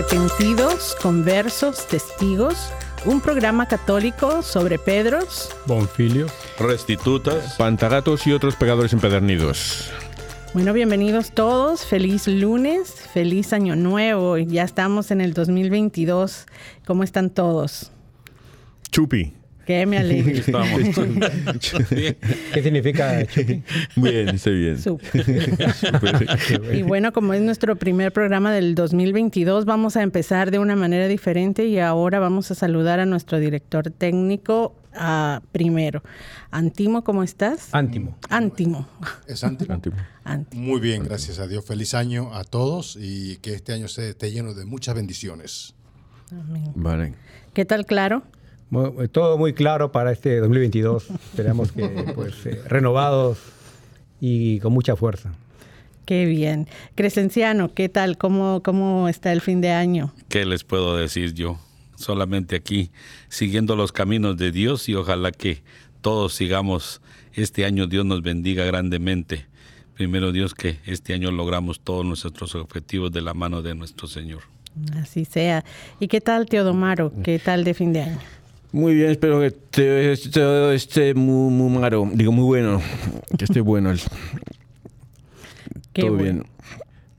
Arrepentidos, Conversos, Testigos, un programa católico sobre Pedros, Bonfilio. Restitutas. pantagatos y otros pecadores empedernidos. Bueno, bienvenidos todos, feliz lunes, feliz año nuevo, ya estamos en el 2022, ¿cómo están todos? Chupi. Que me alegro. Estamos. ¿Qué significa chupi? Bien, está bien. Súper. Y bueno, como es nuestro primer programa del 2022, vamos a empezar de una manera diferente y ahora vamos a saludar a nuestro director técnico primero. Antimo, ¿cómo estás? Ántimo. Antimo. Es Antimo. Antimo. Antimo. Muy bien, gracias a Dios. Feliz año a todos y que este año se esté lleno de muchas bendiciones. Amén. Vale. ¿Qué tal, Claro? Mu- Todo muy claro para este 2022. Esperamos que pues, eh, renovados y con mucha fuerza. Qué bien. Crescenciano, ¿qué tal? ¿Cómo, ¿Cómo está el fin de año? ¿Qué les puedo decir yo? Solamente aquí, siguiendo los caminos de Dios y ojalá que todos sigamos este año. Dios nos bendiga grandemente. Primero Dios que este año logramos todos nuestros objetivos de la mano de nuestro Señor. Así sea. ¿Y qué tal, Teodomaro? ¿Qué tal de fin de año? Muy bien, espero que te- todo esté muy, muy malo. Digo, muy bueno. Que esté bueno. Qué todo bueno. bien.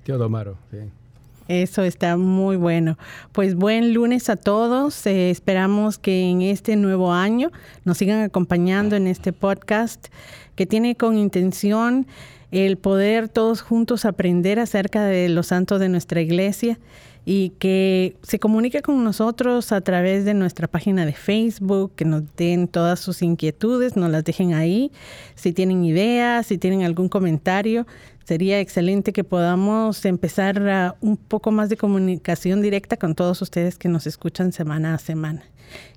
Tío Domaro. sí. Eso está muy bueno. Pues buen lunes a todos. Eh, esperamos que en este nuevo año nos sigan acompañando en este podcast que tiene con intención el poder todos juntos aprender acerca de los santos de nuestra iglesia y que se comunique con nosotros a través de nuestra página de Facebook, que nos den todas sus inquietudes, nos las dejen ahí. Si tienen ideas, si tienen algún comentario, sería excelente que podamos empezar un poco más de comunicación directa con todos ustedes que nos escuchan semana a semana.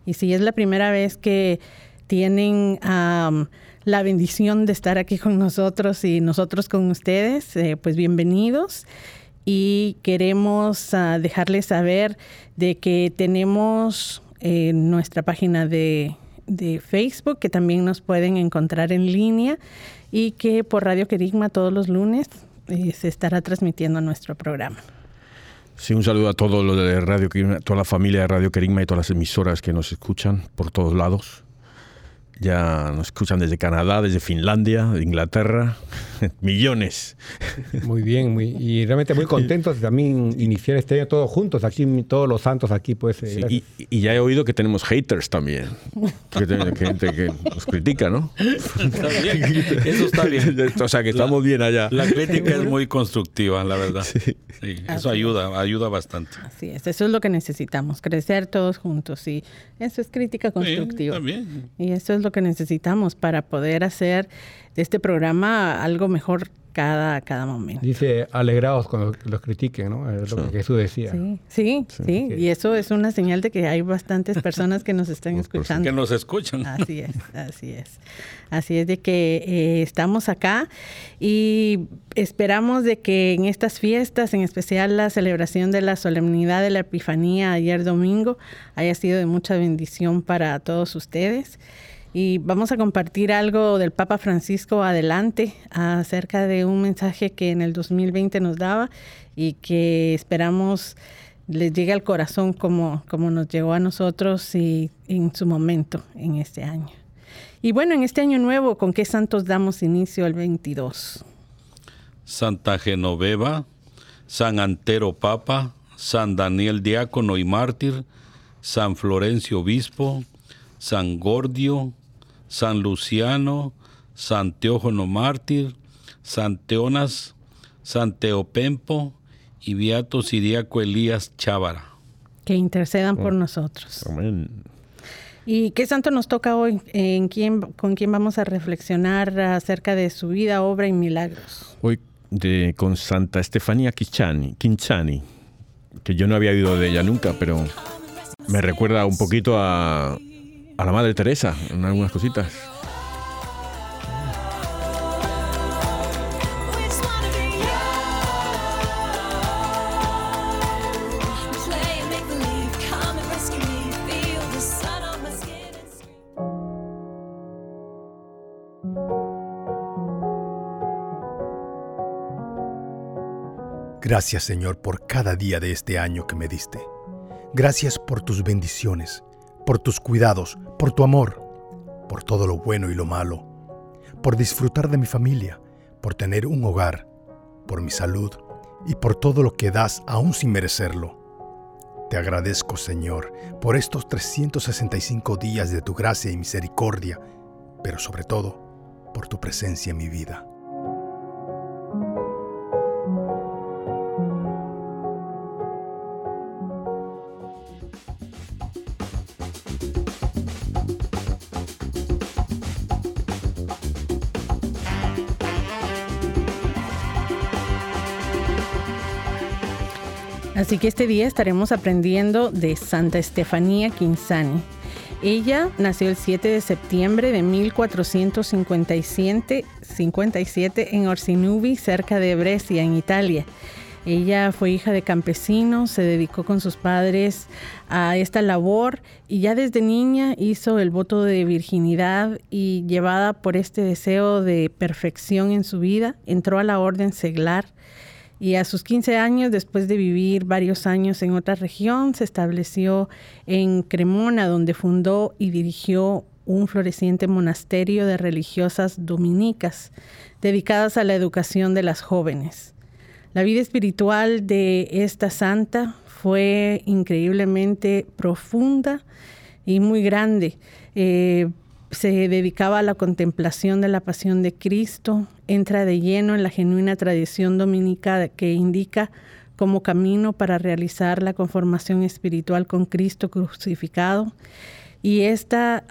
Y si es la primera vez que tienen am, la bendición de estar aquí con nosotros y nosotros con ustedes, eh, pues bienvenidos. Y queremos ah, dejarles saber de que tenemos eh, nuestra página de, de Facebook, que también nos pueden encontrar en línea y que por Radio Querigma todos los lunes eh, se estará transmitiendo nuestro programa. Sí, un saludo a todos los de Radio Querigma, toda la familia de Radio Querigma y todas las emisoras que nos escuchan por todos lados. Ya nos escuchan desde Canadá, desde Finlandia, de Inglaterra, millones. Muy bien, muy, y realmente muy contentos de también iniciar este año todos juntos, aquí todos los santos aquí pues. Eh, y, ya he oído que tenemos haters también, que, gente que nos critica, ¿no? Está bien. Eso está bien. o sea que estamos bien allá. La crítica es muy constructiva, la verdad. Sí. eso ayuda, ayuda bastante. Así es, eso es lo que necesitamos, crecer todos juntos y eso es crítica constructiva. también. Y eso es lo que necesitamos para poder hacer de este programa algo mejor cada, cada momento. Dice, alegrados cuando los critiquen, ¿no? Es lo que Jesús decía. Sí, sí, Y eso es una señal de que hay bastantes personas que nos están escuchando. Que nos escuchan. Así es, así es. Así es de que eh, estamos acá y esperamos de que en estas fiestas, en especial la celebración de la solemnidad de la Epifanía ayer domingo, haya sido de mucha bendición para todos ustedes y vamos a compartir algo del Papa Francisco adelante acerca de un mensaje que en el 2020 nos daba y que esperamos les llegue al corazón como, como nos llegó a nosotros y en su momento en este año. Y bueno, en este año nuevo, ¿con qué santos damos inicio el 22? Santa Genoveva, San Antero Papa, San Daniel Diácono y Mártir, San Florencio Obispo, San Gordio, San Luciano, San Teógono Mártir, San Teonas, San Teopempo y Beato Siriaco Elías Chávara. Que intercedan por oh. nosotros. Amén. ¿Y qué santo nos toca hoy? ¿En quién, ¿Con quién vamos a reflexionar acerca de su vida, obra y milagros? Hoy de, con Santa Estefanía Quinchani, que yo no había oído de ella nunca, pero me recuerda un poquito a, a la Madre Teresa en algunas cositas. Gracias Señor por cada día de este año que me diste. Gracias por tus bendiciones por tus cuidados, por tu amor, por todo lo bueno y lo malo, por disfrutar de mi familia, por tener un hogar, por mi salud y por todo lo que das aún sin merecerlo. Te agradezco, Señor, por estos 365 días de tu gracia y misericordia, pero sobre todo por tu presencia en mi vida. Así que este día estaremos aprendiendo de Santa Estefanía Quinzani. Ella nació el 7 de septiembre de 1457 en Orsinubi, cerca de Brescia, en Italia. Ella fue hija de campesinos, se dedicó con sus padres a esta labor y ya desde niña hizo el voto de virginidad y llevada por este deseo de perfección en su vida, entró a la orden seglar y a sus 15 años, después de vivir varios años en otra región, se estableció en Cremona, donde fundó y dirigió un floreciente monasterio de religiosas dominicas dedicadas a la educación de las jóvenes. La vida espiritual de esta santa fue increíblemente profunda y muy grande. Eh, se dedicaba a la contemplación de la pasión de Cristo, entra de lleno en la genuina tradición dominica que indica como camino para realizar la conformación espiritual con Cristo crucificado y esta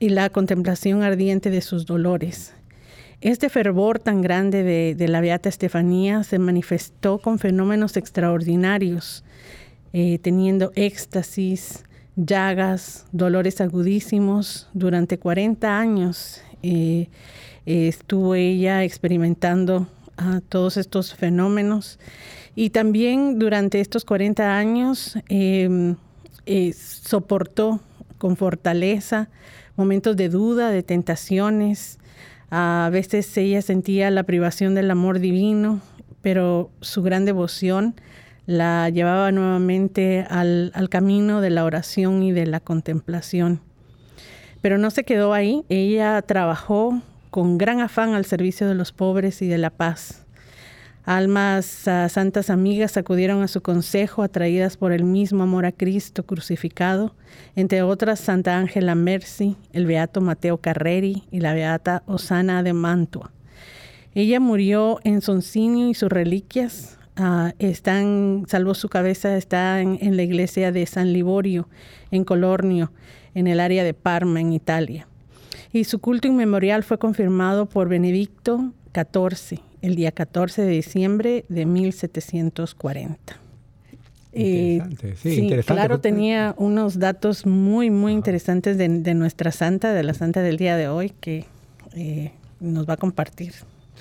y la contemplación ardiente de sus dolores. Este fervor tan grande de, la Beata Estefanía se manifestó con fenómenos extraordinarios, eh, teniendo éxtasis, llagas, dolores agudísimos. Durante 40 años eh, estuvo ella experimentando ah, todos estos fenómenos. Y también durante estos 40 años em, eh, soportó con fortaleza momentos de duda, de tentaciones. A veces ella sentía la privación del amor divino, pero su gran devoción la llevaba nuevamente al, camino de la oración y de la contemplación. Pero no se quedó ahí, ella trabajó con gran afán al servicio de los pobres y de la paz. Almas ah, santas amigas acudieron a su consejo, atraídas por el mismo amor a Cristo crucificado, entre otras Santa Ángela Mercy, el beato Mateo Carreri y la beata Osana de Mantua. Ella murió en Soncinio y sus reliquias ah, están, salvo su cabeza, está en, la iglesia de San Liborio, en Colornio, en el área de Parma, en Italia. Y su culto inmemorial fue confirmado por Benedicto XIV el día 14 de diciembre de 1740. Interesante, sí, interesante. Claro, tenía unos datos muy, muy interesantes de, nuestra santa, de la santa del día de hoy, que eh, nos va a compartir.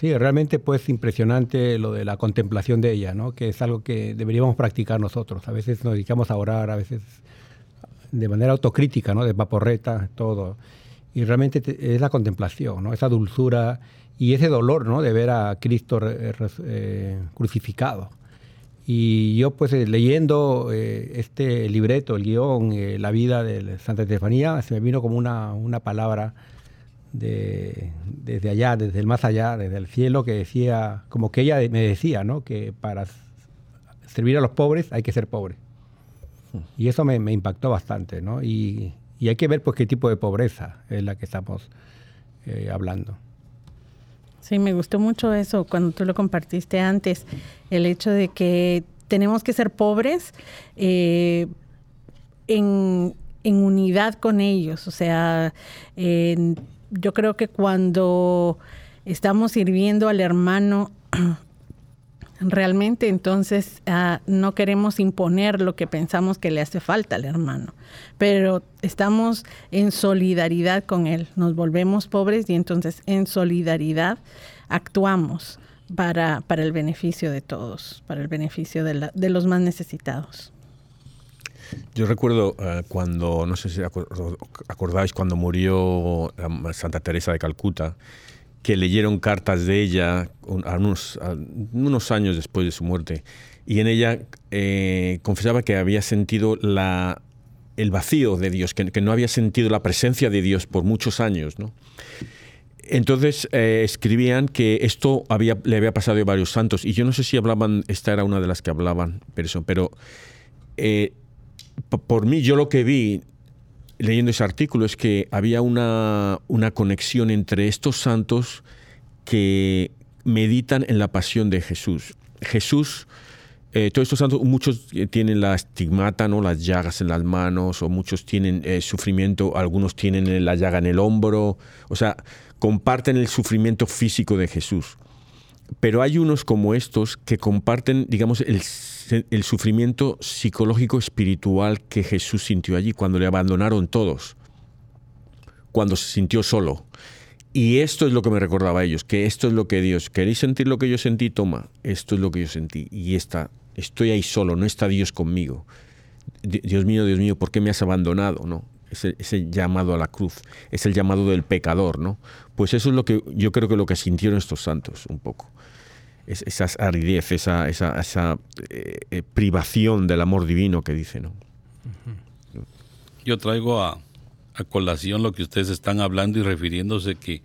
Sí, realmente pues impresionante lo de la contemplación de ella, ¿no? que es algo que deberíamos practicar nosotros. A veces nos dedicamos a orar, a veces de manera autocrítica, ¿no? de vaporreta, todo. Y realmente es la contemplación, ¿no? esa dulzura y ese dolor ¿no? de ver a Cristo eh, crucificado. Y yo pues eh, leyendo eh, este libreto, el guion, la vida de Santa Estefanía, se me vino como una, una palabra de, desde allá, desde el más allá, desde el cielo, que decía, como que ella me decía, ¿no? que para servir a los pobres hay que ser pobre. Y eso me, impactó bastante, ¿no? Y, y, hay que ver pues qué tipo de pobreza es la que estamos hablando. Sí, me gustó mucho eso cuando tú lo compartiste antes, el hecho de que tenemos que ser pobres eh, en, unidad con ellos. O sea, yo creo que cuando estamos sirviendo al hermano realmente entonces ah, no queremos imponer lo que pensamos que le hace falta al hermano, pero estamos en solidaridad con él, nos volvemos pobres y entonces en solidaridad actuamos para, para el beneficio de todos, para el beneficio de, de los más necesitados. Yo recuerdo ah, cuando, no sé si acordáis, cuando murió ah, Santa Teresa de Calcuta, que leyeron cartas de ella unos, unos, años después de su muerte. Y en ella eh, confesaba que había sentido la, el vacío de Dios, que, no había sentido la presencia de Dios por muchos años. ¿no? Entonces eh, escribían que esto había, le había pasado a varios santos. Y yo no sé si hablaban, esta era una de las que hablaban, pero, pero eh, por mí yo lo que vi leyendo ese artículo es que había una, una conexión entre estos santos que meditan en la pasión de Jesús. Jesús, eh, todos estos santos, muchos tienen la estigmata, ¿no? las llagas en las manos, o muchos tienen eh, sufrimiento, algunos tienen la llaga en el hombro, o sea, comparten el sufrimiento físico de Jesús. Pero hay unos como estos que comparten, digamos, el sufrimiento psicológico espiritual que Jesús sintió allí cuando le abandonaron todos, cuando se sintió solo. Y esto es lo que me recordaba a ellos, que esto es lo que Dios, ¿queréis sentir lo que yo sentí? Toma, esto es lo que yo sentí. Y está, estoy ahí solo, no está Dios conmigo. Dios mío, Dios mío, ¿por qué me has abandonado? ¿No? Ese, llamado a la cruz, es el llamado del pecador, ¿no? Pues eso es lo que yo creo que lo que sintieron estos santos un poco esa aridez, esa, esa, eh, eh, privación del amor divino que dice. ¿no? Yo traigo a, colación lo que ustedes están hablando y refiriéndose que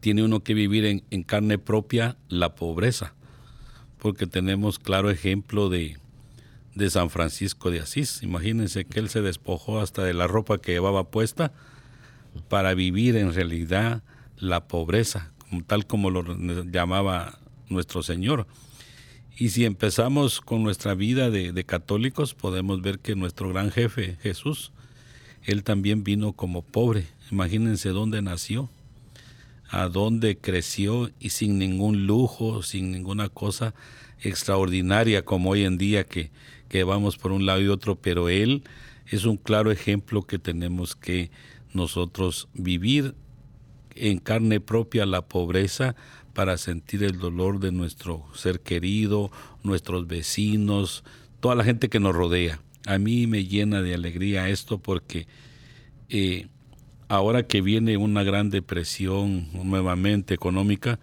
tiene uno que vivir en, en, carne propia la pobreza, porque tenemos claro ejemplo de, de San Francisco de Asís. Imagínense que él se despojó hasta de la ropa que llevaba puesta para vivir en realidad la pobreza, tal como lo llamaba nuestro Señor. Y si empezamos con nuestra vida de, católicos, podemos ver que nuestro gran jefe, Jesús, él también vino como pobre. Imagínense dónde nació, a dónde creció y sin ningún lujo, sin ninguna cosa extraordinaria como hoy en día que, que vamos por un lado y otro, pero él es un claro ejemplo que tenemos que nosotros vivir en carne propia la pobreza para sentir el dolor de nuestro ser querido, nuestros vecinos, toda la gente que nos rodea. A mí me llena de alegría esto porque eh, ahora que viene una gran depresión nuevamente económica,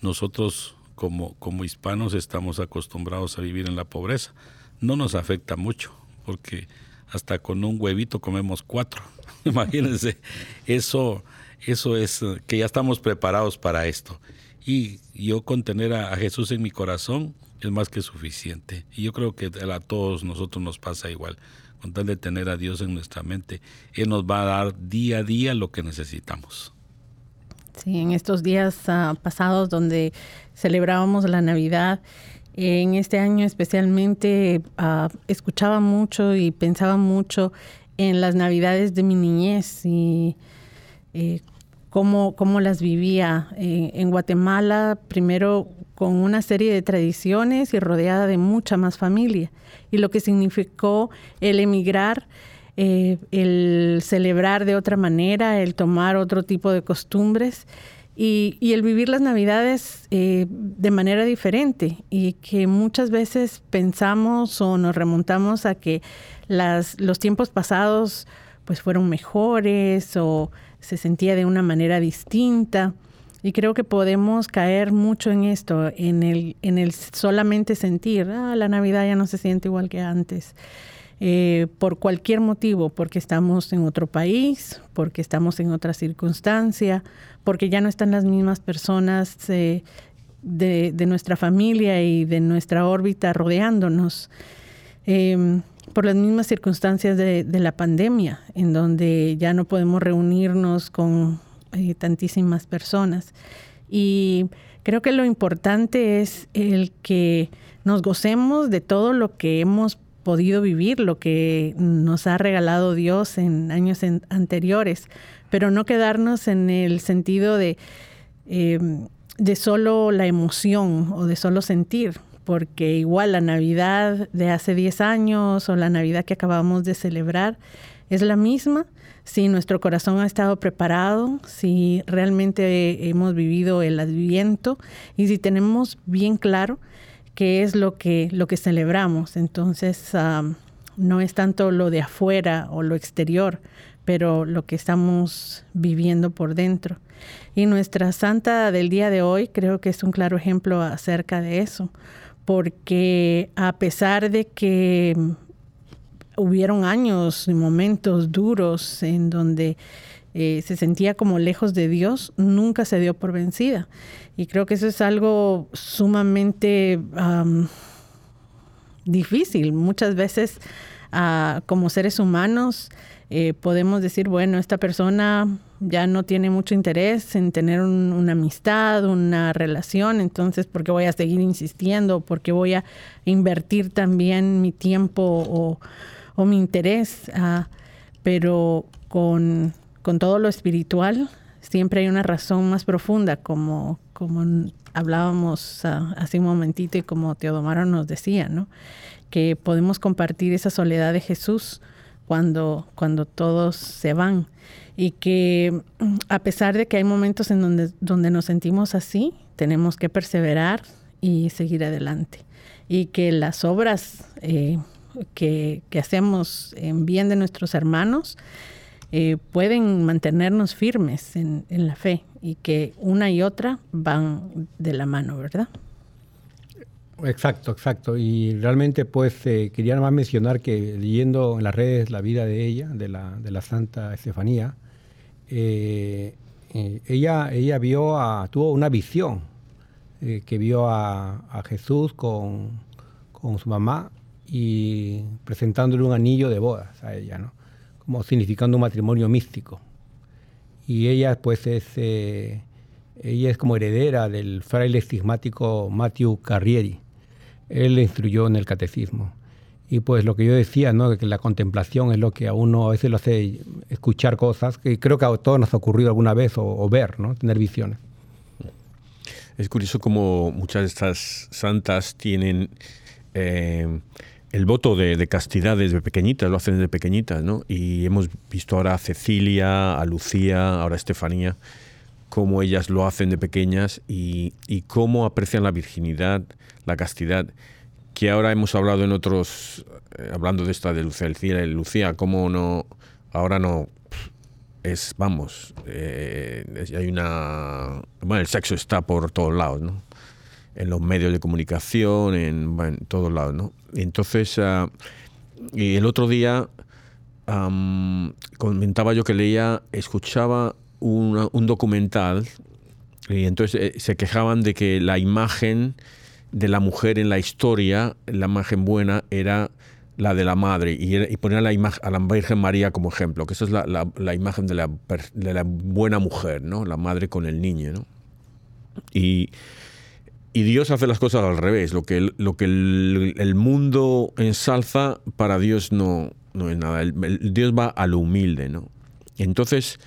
nosotros como, como hispanos estamos acostumbrados a vivir en la pobreza. No nos afecta mucho porque hasta con un huevito comemos cuatro. Imagínense, eso, eso es que ya estamos preparados para esto. Y yo con tener a, Jesús en mi corazón es más que suficiente. Y yo creo que a todos nosotros nos pasa igual. Con tal de tener a Dios en nuestra mente, Él nos va a dar día a día lo que necesitamos. Sí, en estos días ah, pasados donde celebrábamos la Navidad, en este año especialmente uh, escuchaba mucho y pensaba mucho en las Navidades de mi niñez y eh, cómo, cómo, las vivía eh, en Guatemala, primero con una serie de tradiciones y rodeada de mucha más familia, y lo que significó el emigrar eh, el celebrar de otra manera, el tomar otro tipo de costumbres y, el vivir las navidades eh, de manera diferente y que muchas veces pensamos o nos remontamos a que las, los tiempos pasados pues fueron mejores o se sentía de una manera distinta. Y creo que podemos caer mucho en esto, en el, en el solamente sentir, ah, la Navidad ya no se siente igual que antes. Eh, por cualquier motivo, porque estamos en otro país, porque estamos en otra circunstancia, porque ya no están las mismas personas eh, de, nuestra familia y de nuestra órbita rodeándonos, em, por las mismas circunstancias de, la pandemia, en donde ya no podemos reunirnos con eh, tantísimas personas. Y creo que lo importante es el que nos gocemos de todo lo que hemos podido vivir, lo que nos ha regalado Dios en años anteriores, pero no quedarnos en el sentido de, eh, de solo la emoción o de solo sentir, porque igual la Navidad de hace 10 años o la Navidad que acabamos de celebrar es la misma si nuestro corazón ha estado preparado, si realmente hemos vivido el adviento y si tenemos bien claro qué es lo que, lo que celebramos. Entonces, no es tanto lo de afuera o lo exterior, pero lo que estamos viviendo por dentro. Y nuestra santa del día de hoy creo que es un claro ejemplo acerca de eso, porque a pesar de que hubieron años y momentos duros en donde eh, se sentía como lejos de Dios, nunca se dio por vencida. Y creo que eso es algo sumamente difícil. Muchas veces ah, como seres humanos eh, podemos decir, bueno, esta persona ya no tiene mucho interés en tener una amistad, una relación, entonces, ¿por qué voy a seguir insistiendo? ¿Por qué voy a invertir también mi tiempo o, mi interés? Ah, pero con con todo lo espiritual, siempre hay una razón más profunda, como, como hablábamos ah, hace un momentito y como Teodomaro nos decía, ¿no? que podemos compartir esa soledad de Jesús cuando, cuando todos se van y que a pesar de que hay momentos en donde, donde nos sentimos así, tenemos que perseverar y seguir adelante. Y que las obras eh, que, que, hacemos en bien de nuestros hermanos eh, pueden mantenernos firmes en, la fe y que una y otra van de la mano, ¿verdad? Exacto, exacto. Y realmente pues eh, quería más mencionar que leyendo en las redes la vida de ella, de la, de la Santa Estefanía, eh, ella, ella vio tuvo una visión, que vio a, Jesús con, con, su mamá y presentándole un anillo de bodas a ella, ¿no? como significando un matrimonio místico. Y ella pues es, eh, ella es como heredera del fraile estigmático Matthew Carrieri. Él le instruyó en el catecismo. Y pues lo que yo decía, ¿no? que la contemplación es lo que a uno a veces lo hace escuchar cosas, que creo que a todos nos ha ocurrido alguna vez, o, ver, ¿no? tener visiones. Es curioso como muchas de estas santas tienen eh, el voto de, castidad desde pequeñitas, lo hacen desde pequeñitas, ¿no? Y hemos visto ahora a Cecilia, a Lucía, ahora a Estefanía, cómo ellas lo hacen de pequeñas y, cómo aprecian la virginidad, la castidad, que ahora hemos hablado en otros, eh, hablando de esta de Lucía, Lucía, cómo no, ahora no, es, vamos, eh, hay una, bueno, el sexo está por todos lados, ¿no? en los medios de comunicación, en, todos lados, ¿no? Entonces, ah, y el otro día comentaba yo que leía, escuchaba un documental y entonces eh, se quejaban de que la imagen de la mujer en la historia, la imagen buena, era la de la madre y, y ponían la imagen a la Virgen María como ejemplo, que esa es la, la, imagen de la, de la, buena mujer, ¿no? la madre con el niño. ¿no? Y, y, Dios hace las cosas al revés, lo que, lo que el, mundo ensalza para Dios no, no es nada, Dios va a lo humilde. ¿no? Entonces,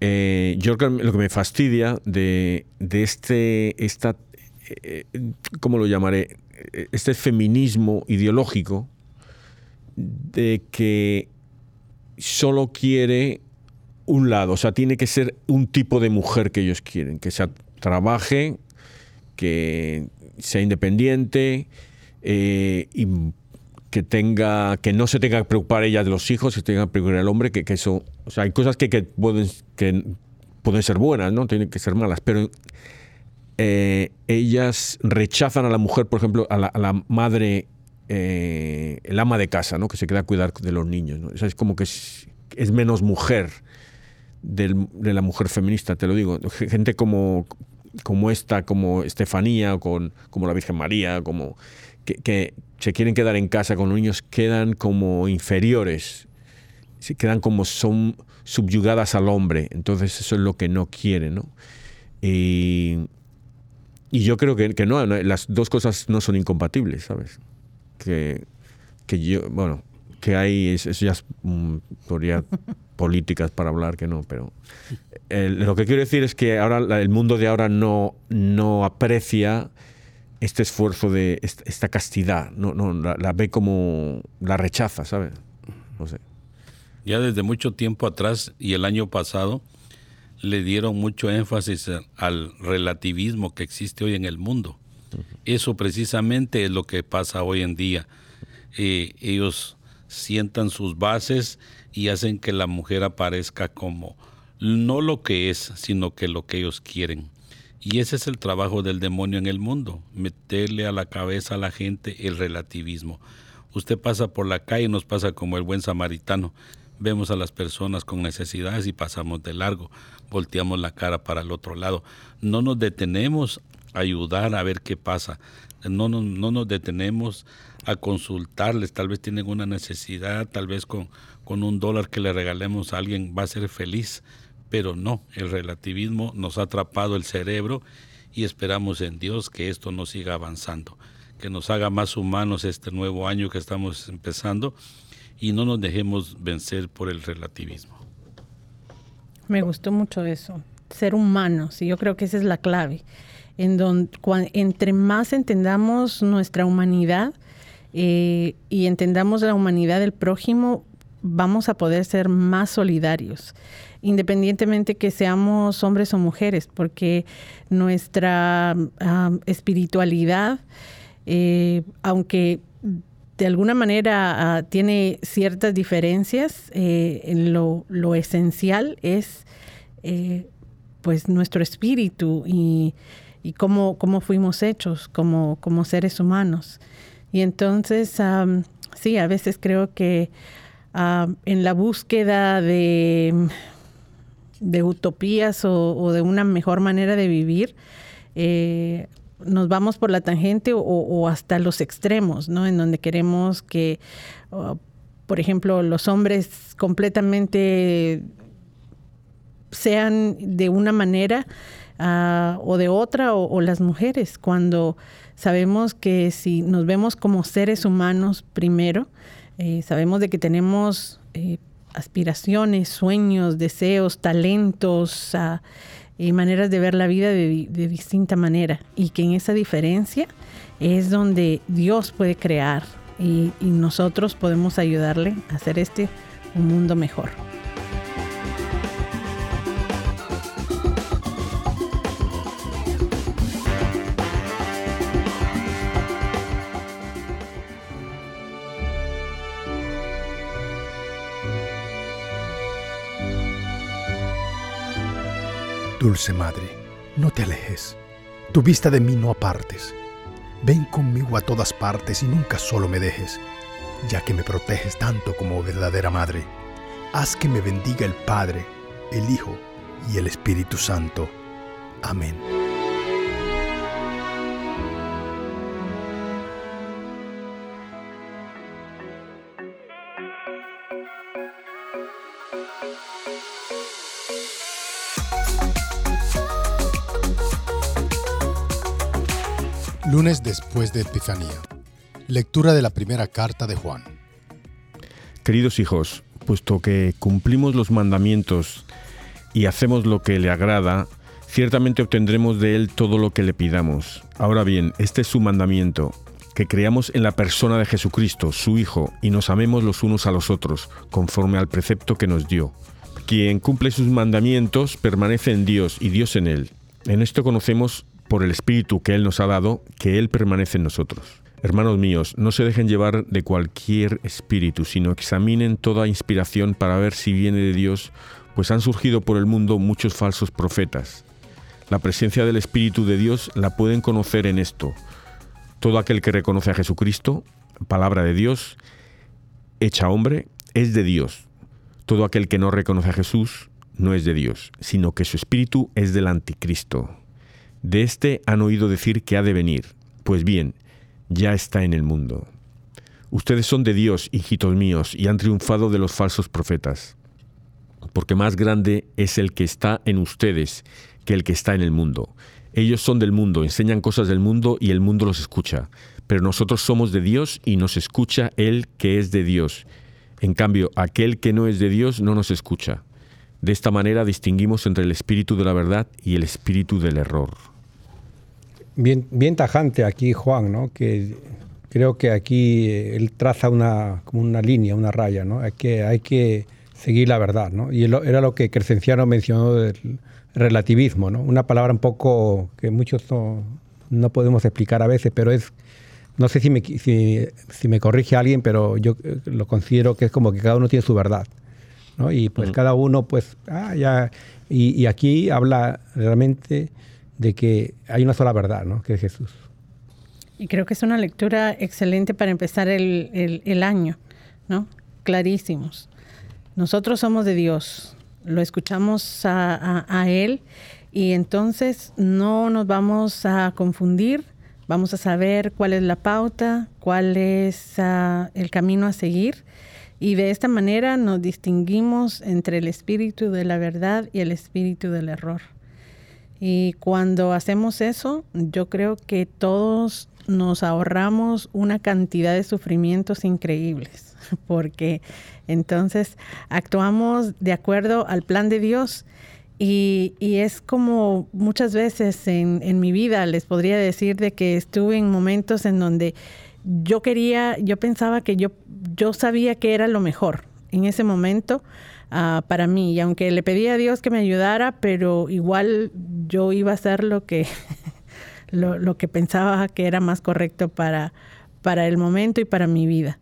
eh, yo lo que me fastidia de, de este, esta, ¿cómo lo llamaré? Este feminismo ideológico, de que solo quiere un lado, o sea, tiene que ser un tipo de mujer que ellos quieren, que sea trabaje, que sea independiente eh, y que tenga que no se tenga que preocupar ella de los hijos, que tenga que preocupar el hombre, que, eso, o sea, hay cosas que, pueden que pueden ser buenas, no tienen que ser malas, pero eh, ellas rechazan a la mujer, por ejemplo, a la madre eh, el ama de casa, ¿no? que se queda a cuidar de los niños. ¿no? es como que es, menos mujer de la mujer feminista, te lo digo. Gente como, como esta, como Estefanía, con, como la Virgen María, como que, se quieren quedar en casa con los niños, quedan como inferiores, se quedan como son subyugadas al hombre. Entonces eso es lo que no quieren. ¿no? Y, y yo creo que, que no, las dos cosas no son incompatibles, ¿sabes? que, que yo, bueno, que hay, eso ya es políticas para hablar que no, pero lo que quiero decir es que ahora el mundo de ahora no, no aprecia este esfuerzo de esta, castidad, no, no la, ve como, la rechaza, ¿sabes? No sé. Ya desde mucho tiempo atrás y el año pasado le dieron mucho énfasis al relativismo que existe hoy en el mundo eso precisamente es lo que pasa hoy en día. Eh, ellos sientan sus bases y hacen que la mujer aparezca como no lo que es, sino que lo que ellos quieren. Y ese es el trabajo del demonio en el mundo, meterle a la cabeza a la gente el relativismo. Usted pasa por la calle y nos pasa como el buen samaritano. Vemos a las personas con necesidades y pasamos de largo, volteamos la cara para el otro lado. No nos detenemos ayudar a ver qué pasa. No, no, no nos detenemos a consultarles, tal vez tienen una necesidad, tal vez con, con un dólar que le regalemos a alguien va a ser feliz, pero no, el relativismo nos ha atrapado el cerebro y esperamos en Dios que esto no siga avanzando, que nos haga más humanos este nuevo año que estamos empezando y no nos dejemos vencer por el relativismo. Me gustó mucho eso, ser humanos, y yo creo que esa es la clave en donde entre más entendamos nuestra humanidad eh, y entendamos la humanidad del prójimo, vamos a poder ser más solidarios, independientemente que seamos hombres o mujeres, porque nuestra espiritualidad, eh, aunque de alguna manera ah, tiene ciertas diferencias, eh, lo, lo, esencial es pues nuestro espíritu y y cómo, cómo fuimos hechos como, como seres humanos. Y entonces, sí, a veces creo que en la búsqueda de, de utopías o, de una mejor manera de vivir, eh, nos vamos por la tangente o, hasta los extremos, ¿no? En donde queremos que, por ejemplo, los hombres completamente sean de una manera Ah, o de otra o, las mujeres, cuando sabemos que si nos vemos como seres humanos primero, eh, sabemos de que tenemos eh, aspiraciones, sueños, deseos, talentos ah, y maneras de ver la vida de, distinta manera y que en esa diferencia es donde Dios puede crear y, y nosotros podemos ayudarle a hacer este un mundo mejor. Dulce Madre, no te alejes, tu vista de mí no apartes. Ven conmigo a todas partes y nunca solo me dejes. ya que me proteges tanto como verdadera madre. Haz que me bendiga el Padre, el Hijo y el Espíritu Santo. Amén. Lunes después de Epifanía. Lectura de la primera carta de Juan. Queridos hijos, puesto que cumplimos los mandamientos y hacemos lo que le agrada, ciertamente obtendremos de él todo lo que le pidamos. Ahora bien, este es su mandamiento, que creamos en la persona de Jesucristo, su Hijo, y nos amemos los unos a los otros, conforme al precepto que nos dio. Quien cumple sus mandamientos permanece en Dios y Dios en él. En esto conocemos por el Espíritu que Él nos ha dado, que Él permanece en nosotros. Hermanos míos, no se dejen llevar de cualquier espíritu, sino examinen toda inspiración para ver si viene de Dios, pues han surgido por el mundo muchos falsos profetas. La presencia del Espíritu de Dios la pueden conocer en esto. Todo aquel que reconoce a Jesucristo, palabra de Dios, hecha hombre, es de Dios. Todo aquel que no reconoce a Jesús no es de Dios, sino que su espíritu es del anticristo. De éste han oído decir que ha de venir. Pues bien, ya está en el mundo. Ustedes son de Dios, hijitos míos, y han triunfado de los falsos profetas. Porque más grande es el que está en ustedes que el que está en el mundo. Ellos son del mundo, enseñan cosas del mundo y el mundo los escucha. Pero nosotros somos de Dios y nos escucha el que es de Dios. En cambio, aquel que no es de Dios no nos escucha. De esta manera distinguimos entre el espíritu de la verdad y el espíritu del error. Bien, bien tajante aquí Juan, ¿no? que creo que aquí eh, él traza una, como una línea, una raya, ¿no? hay, que, hay que seguir la verdad. ¿no? Y era lo que Crescenciano mencionó del relativismo, ¿no? una palabra un poco que muchos no, podemos explicar a veces, pero es, no sé si me, si, si me corrige alguien, pero yo eh, lo considero que es como que cada uno tiene su verdad. ¿No? Y pues cada uno, pues, ah, ya, y, aquí habla realmente de que hay una sola verdad, ¿no? Que es Jesús. Y creo que es una lectura excelente para empezar el, el, año, ¿no? Clarísimos. Nosotros somos de Dios, lo escuchamos a, a, Él y entonces no nos vamos a confundir, vamos a saber cuál es la pauta, cuál es uh, el camino a seguir y de esta manera nos distinguimos entre el espíritu de la verdad y el espíritu del error. Y cuando hacemos eso, yo creo que todos nos ahorramos una cantidad de sufrimientos increíbles, porque entonces actuamos de acuerdo al plan de Dios. Y, es como muchas veces en, en mi vida les podría decir de que estuve en momentos en donde yo quería, yo pensaba que yo, yo sabía que era lo mejor en ese momento uh, para mí. Y aunque le pedía a Dios que me ayudara, pero igual yo iba a hacer lo que, lo, lo, que pensaba que era más correcto para, para el momento y para mi vida.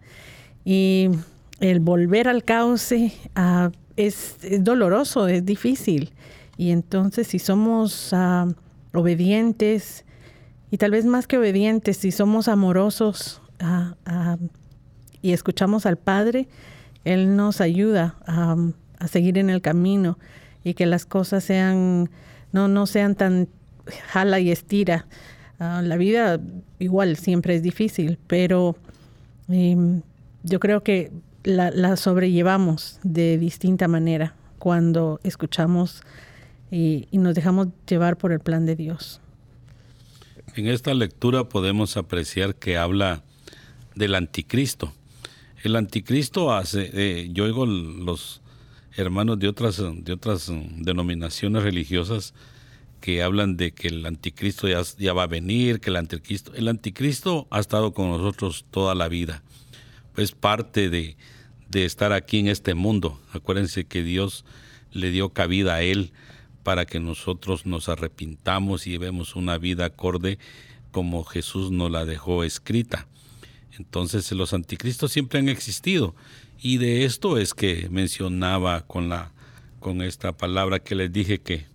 Y el volver al cauce uh, es, doloroso, es difícil. Y entonces si somos uh, obedientes, y tal vez más que obedientes, si somos amorosos y escuchamos al Padre, Él nos ayuda a, seguir en el camino y que las cosas sean, no, no sean tan jala y estira. Ah, la vida igual siempre es difícil, pero em, yo creo que la, sobrellevamos de distinta manera cuando escuchamos y nos dejamos llevar por el plan de Dios. En esta lectura podemos apreciar que habla del anticristo. El anticristo hace, eh, yo oigo los hermanos de otras, de otras denominaciones religiosas que hablan de que el anticristo ya, ya, va a venir, que el anticristo, el anticristo ha estado con nosotros toda la vida, es parte de, de estar aquí en este mundo. Acuérdense que Dios le dio cabida a él para que nosotros nos arrepintamos y llevemos una vida acorde como Jesús nos la dejó escrita. Entonces los anticristos siempre han existido y de esto es que mencionaba con la con esta palabra que les dije que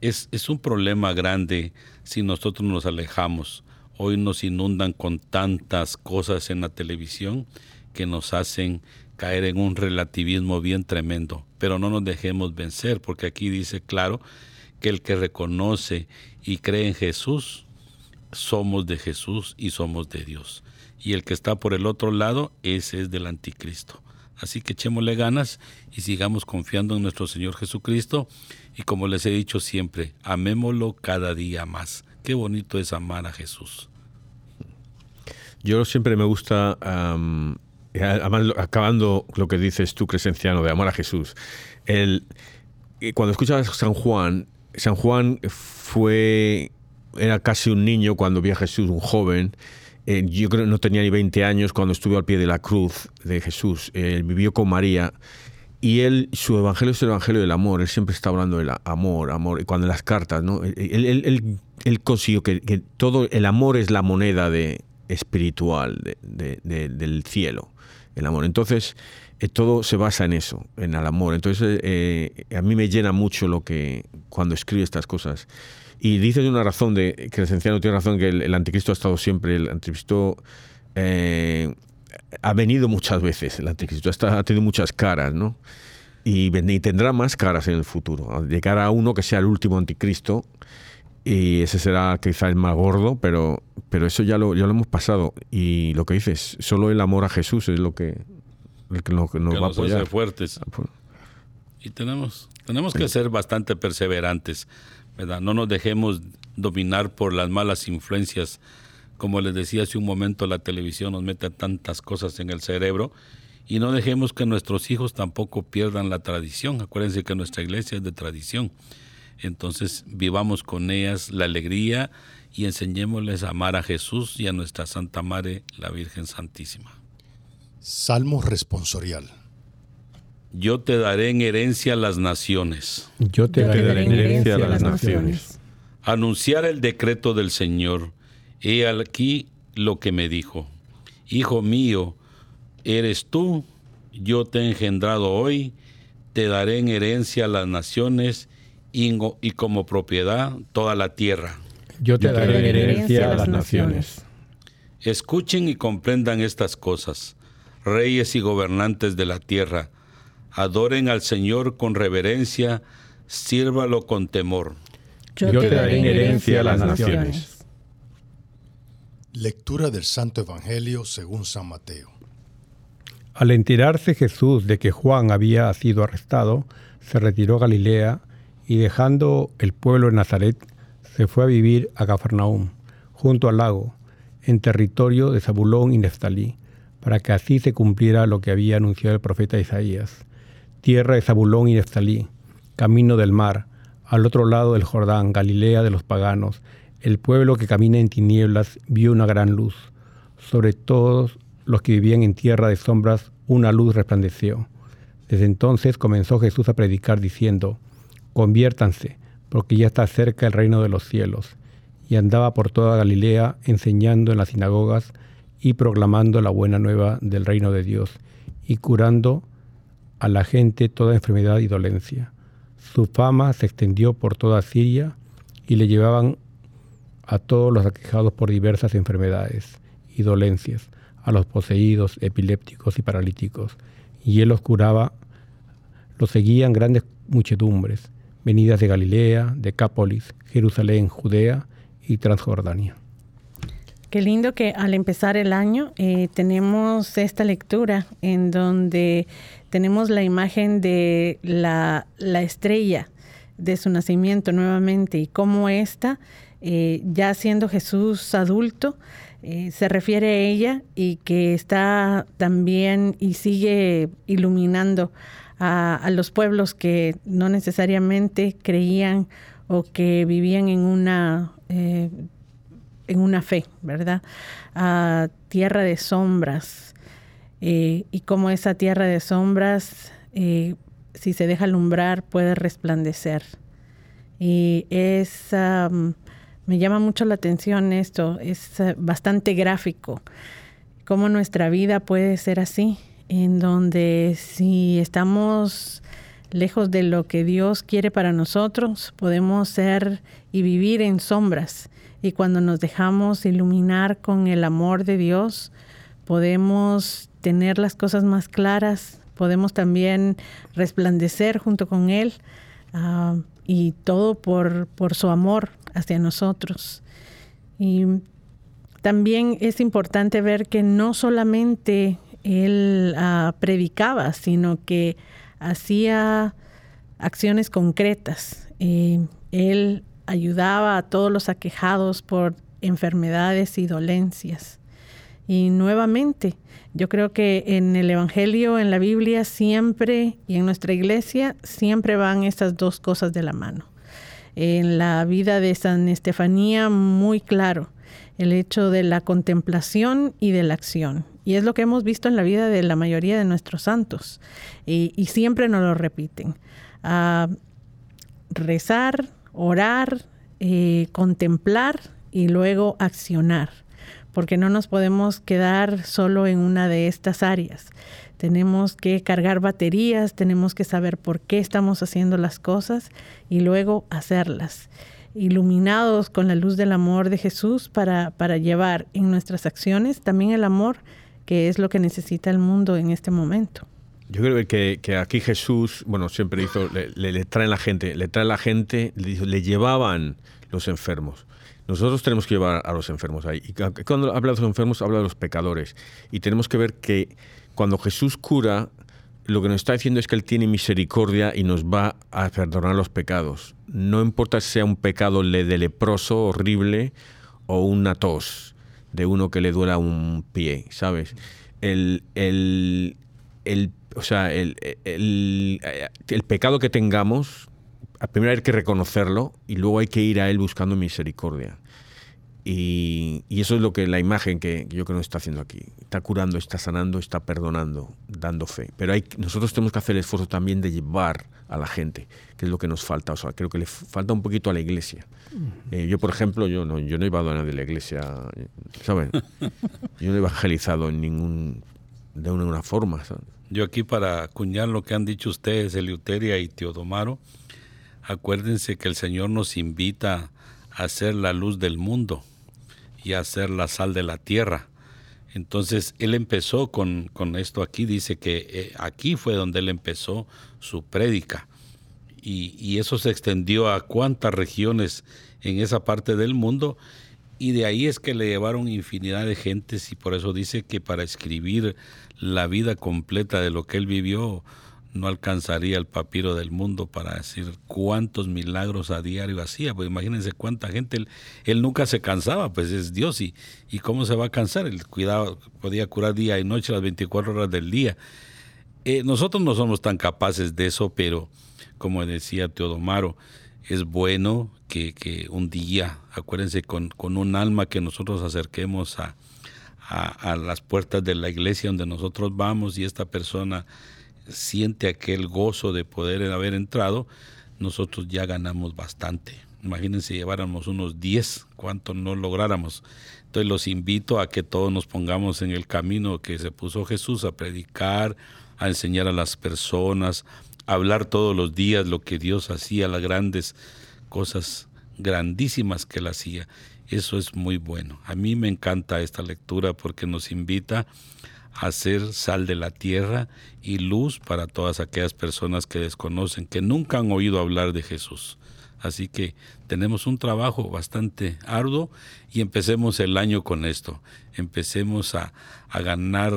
es, es un problema grande si nosotros nos alejamos Hoy nos inundan con tantas cosas en la televisión que nos hacen caer en un relativismo bien tremendo. Pero no nos dejemos vencer, porque aquí dice claro que el que reconoce y cree en Jesús, somos de Jesús y somos de Dios. Y el que está por el otro lado, ese es del anticristo. Así que echémosle ganas y sigamos confiando en nuestro Señor Jesucristo. Y como les he dicho siempre, amémoslo cada día más. Qué bonito es amar a Jesús. Yo siempre me gusta, acabando lo que dices tú, Crescenciano, de amar a Jesús. El, cuando escuchas San Juan, San Juan fue, era casi un niño cuando vio a Jesús, un joven. Eh, yo creo que no tenía ni 20 años cuando estuvo al pie de la cruz de Jesús. Él vivió con María y él, su evangelio es el evangelio del amor. Él siempre está hablando del amor, amor. Y cuando en las cartas, ¿no? Él, consiguió que, todo el amor es la moneda de, espiritual del cielo, el amor. Entonces, eh, todo se basa en eso, en el amor. Entonces, eh, a mí me llena mucho lo que cuando escribe estas cosas. Y dices una razón de que el tiene razón que el, anticristo ha estado siempre, el anticristo eh, ha venido muchas veces el anticristo, ha tenido muchas caras, ¿no? Y, tendrá más caras en el futuro. Llegar a uno que sea el último anticristo, y ese será quizá el más gordo, pero, pero eso ya lo, ya lo hemos pasado. Y lo que dices, solo el amor a Jesús es lo que, nos va a apoyar. fuertes. Ah, pues. Y tenemos, tenemos que ser bastante perseverantes, ¿verdad? No nos dejemos dominar por las malas influencias como les decía hace un momento, la televisión nos mete tantas cosas en el cerebro y no dejemos que nuestros hijos tampoco pierdan la tradición. Acuérdense que nuestra iglesia es de tradición. Entonces vivamos con ellas la alegría y enseñémosles a amar a Jesús y a nuestra Santa Madre, la Virgen Santísima. Salmo responsorial. Yo te daré en herencia a las naciones. Yo te, daré, en herencia a las naciones. Anunciar el decreto del Señor He aquí lo que me dijo, Hijo mío, eres tú, yo te he engendrado hoy, te daré en herencia las naciones y, como propiedad toda la tierra. Yo te daré en herencia a las naciones. Escuchen y comprendan estas cosas, reyes y gobernantes de la tierra, adoren al Señor con reverencia, sírvalo con temor. Yo, te daré en herencia a las naciones. Lectura del Santo Evangelio según San Mateo. Al enterarse Jesús de que Juan había sido arrestado, se retiró a Galilea y dejando el pueblo de Nazaret, se fue a vivir a Cafarnaúm, junto al lago, en territorio de Zabulón y Neftalí, para que así se cumpliera lo que había anunciado el profeta Isaías. Tierra de Zabulón y Neftalí, camino del mar, al otro lado del Jordán, Galilea de los paganos, el pueblo que camina en tinieblas vio una gran luz. Sobre todos los que vivían en tierra de sombras, una luz resplandeció. Desde entonces comenzó Jesús a predicar diciendo, conviértanse, porque ya está cerca el reino de los cielos. Y andaba por toda Galilea enseñando en las sinagogas y proclamando la buena nueva del reino de Dios, y curando a la gente toda enfermedad y dolencia. Su fama se extendió por toda Siria y le llevaban a todos los aquejados por diversas enfermedades y dolencias, a los poseídos, epilépticos y paralíticos, y él los curaba. Los seguían grandes muchedumbres, venidas de Galilea, Decápolis, Jerusalén, Judea y Transjordania. Qué lindo que al empezar el año eh, tenemos esta lectura en donde tenemos la imagen de la, la estrella de su nacimiento nuevamente y cómo esta eh, ya siendo Jesús adulto, eh, se refiere a ella y que está también y sigue iluminando a, los pueblos que no necesariamente creían o que vivían en una, eh, en una fe, ¿verdad? A tierra de sombras. y como esa tierra de sombras, si se deja alumbrar, puede resplandecer. Y es me llama mucho la atención esto, es eh, bastante gráfico, cómo nuestra vida puede ser así, en donde si estamos lejos de lo que Dios quiere para nosotros, podemos ser y vivir en sombras. Y cuando nos dejamos iluminar con el amor de Dios, podemos tener las cosas más claras, podemos también resplandecer junto con Él ah, y todo por, por su amor hacia nosotros. Y también es importante ver que no solamente Él ah, predicaba, sino que hacía acciones concretas. Eh, él ayudaba a todos los aquejados por enfermedades y dolencias. Y nuevamente, yo creo que en el Evangelio, en la Biblia, siempre y en nuestra iglesia, siempre van estas dos cosas de la mano. En la vida de San Estefanía, muy claro, el hecho de la contemplación y de la acción. Y es lo que hemos visto en la vida de la mayoría de nuestros santos. Y, siempre nos lo repiten. Ah, rezar, orar, eh, contemplar y luego accionar. Porque no nos podemos quedar solo en una de estas áreas. Tenemos que cargar baterías, tenemos que saber por qué estamos haciendo las cosas y luego hacerlas iluminados con la luz del amor de Jesús para, para llevar en nuestras acciones también el amor que es lo que necesita el mundo en este momento. Yo creo que, aquí Jesús, bueno, siempre hizo, le, le, traen la gente, le traen la gente, le, le, llevaban los enfermos. Nosotros tenemos que llevar a los enfermos ahí. Y cuando habla de los enfermos, habla de los pecadores. Y tenemos que ver que cuando Jesús cura, lo que nos está diciendo es que Él tiene misericordia y nos va a perdonar los pecados. No importa si sea un pecado de leproso horrible o una tos de uno que le duela un pie, ¿sabes? El, el, el o sea, el, el, el, pecado que tengamos, primero hay que reconocerlo y luego hay que ir a Él buscando misericordia. Y, eso es lo que la imagen que, yo creo que está haciendo aquí. Está curando, está sanando, está perdonando, dando fe. Pero hay, nosotros tenemos que hacer el esfuerzo también de llevar a la gente, que es lo que nos falta. O sea, creo que le falta un poquito a la iglesia. Eh, yo, por ejemplo, yo no, yo no he ido a nadie de la iglesia, ¿saben? Yo no he evangelizado en ningún, de una forma. Yo aquí para acuñar lo que han dicho ustedes, Eleuteria y Teodomaro, acuérdense que el Señor nos invita a ser la luz del mundo y a ser la sal de la tierra. Entonces él empezó con, con esto aquí, dice que eh, aquí fue donde él empezó su prédica. Y, y, eso se extendió a cuántas regiones en esa parte del mundo. Y de ahí es que le llevaron infinidad de gentes y por eso dice que para escribir la vida completa de lo que él vivió, no alcanzaría el papiro del mundo para decir cuántos milagros a diario hacía. Pues imagínense cuánta gente, él, nunca se cansaba, pues es Dios y, y cómo se va a cansar. Él cuidaba, podía curar día y noche las 24 horas del día. Eh, nosotros no somos tan capaces de eso, pero como decía Teodomaro, es bueno que, que un día, acuérdense, con, con, un alma que nosotros acerquemos a, a, a las puertas de la iglesia donde nosotros vamos y esta persona siente aquel gozo de poder haber entrado, nosotros ya ganamos bastante. Imagínense lleváramos unos 10, cuánto no lográramos. Entonces los invito a que todos nos pongamos en el camino que se puso Jesús a predicar, a enseñar a las personas, a hablar todos los días lo que Dios hacía, las grandes cosas grandísimas que él hacía. Eso es muy bueno. A mí me encanta esta lectura porque nos invita hacer sal de la tierra y luz para todas aquellas personas que desconocen, que nunca han oído hablar de Jesús. Así que tenemos un trabajo bastante arduo y empecemos el año con esto. Empecemos a, a ganar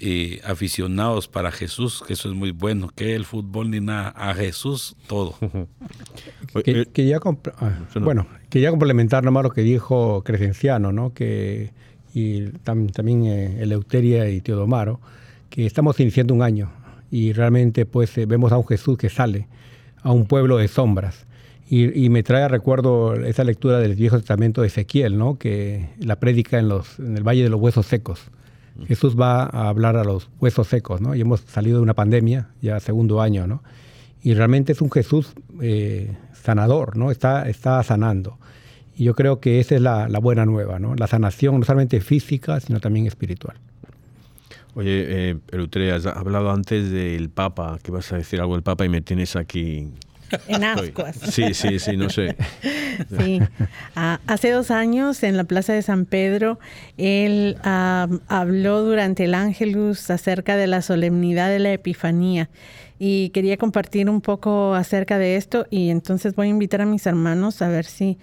eh, aficionados para Jesús, que eso es muy bueno, que el fútbol ni nada, a Jesús todo. que, quería, ah, bueno, quería complementar nomás lo que dijo Crescenciano, ¿no? que y también eh, Eleuteria y Teodomaro, que estamos iniciando un año y realmente pues eh, vemos a un Jesús que sale a un pueblo de sombras. Y, me trae a recuerdo esa lectura del Viejo Testamento de Ezequiel, ¿no? que la prédica en, los, en el Valle de los Huesos Secos. Jesús va a hablar a los huesos secos, ¿no? Y hemos salido de una pandemia, ya segundo año, ¿no? Y realmente es un Jesús eh, sanador, ¿no? Está, está sanando. Y yo creo que esa es la, buena nueva, ¿no? La sanación no solamente física, sino también espiritual. Oye, eh, has hablado antes del Papa, que vas a decir algo del Papa y me tienes aquí en ascuas. Sí, sí, sí, no sé. Sí. Ah, hace dos años en la Plaza de San Pedro, él habló durante el Ángelus acerca de la solemnidad de la Epifanía y quería compartir un poco acerca de esto y entonces voy a invitar a mis hermanos a ver si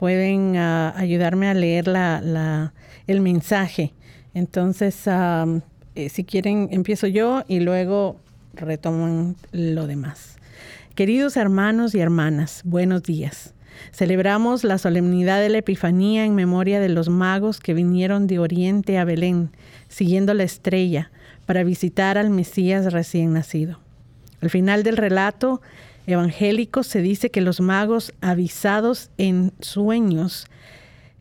pueden ah, ayudarme a leer la, el mensaje. Entonces, eh, si quieren, empiezo yo y luego retoman lo demás. Queridos hermanos y hermanas, buenos días. Celebramos la solemnidad de la Epifanía en memoria de los magos que vinieron de Oriente a Belén, siguiendo la estrella, para visitar al Mesías recién nacido. Al final del relato evangélico se dice que los magos, avisados en sueños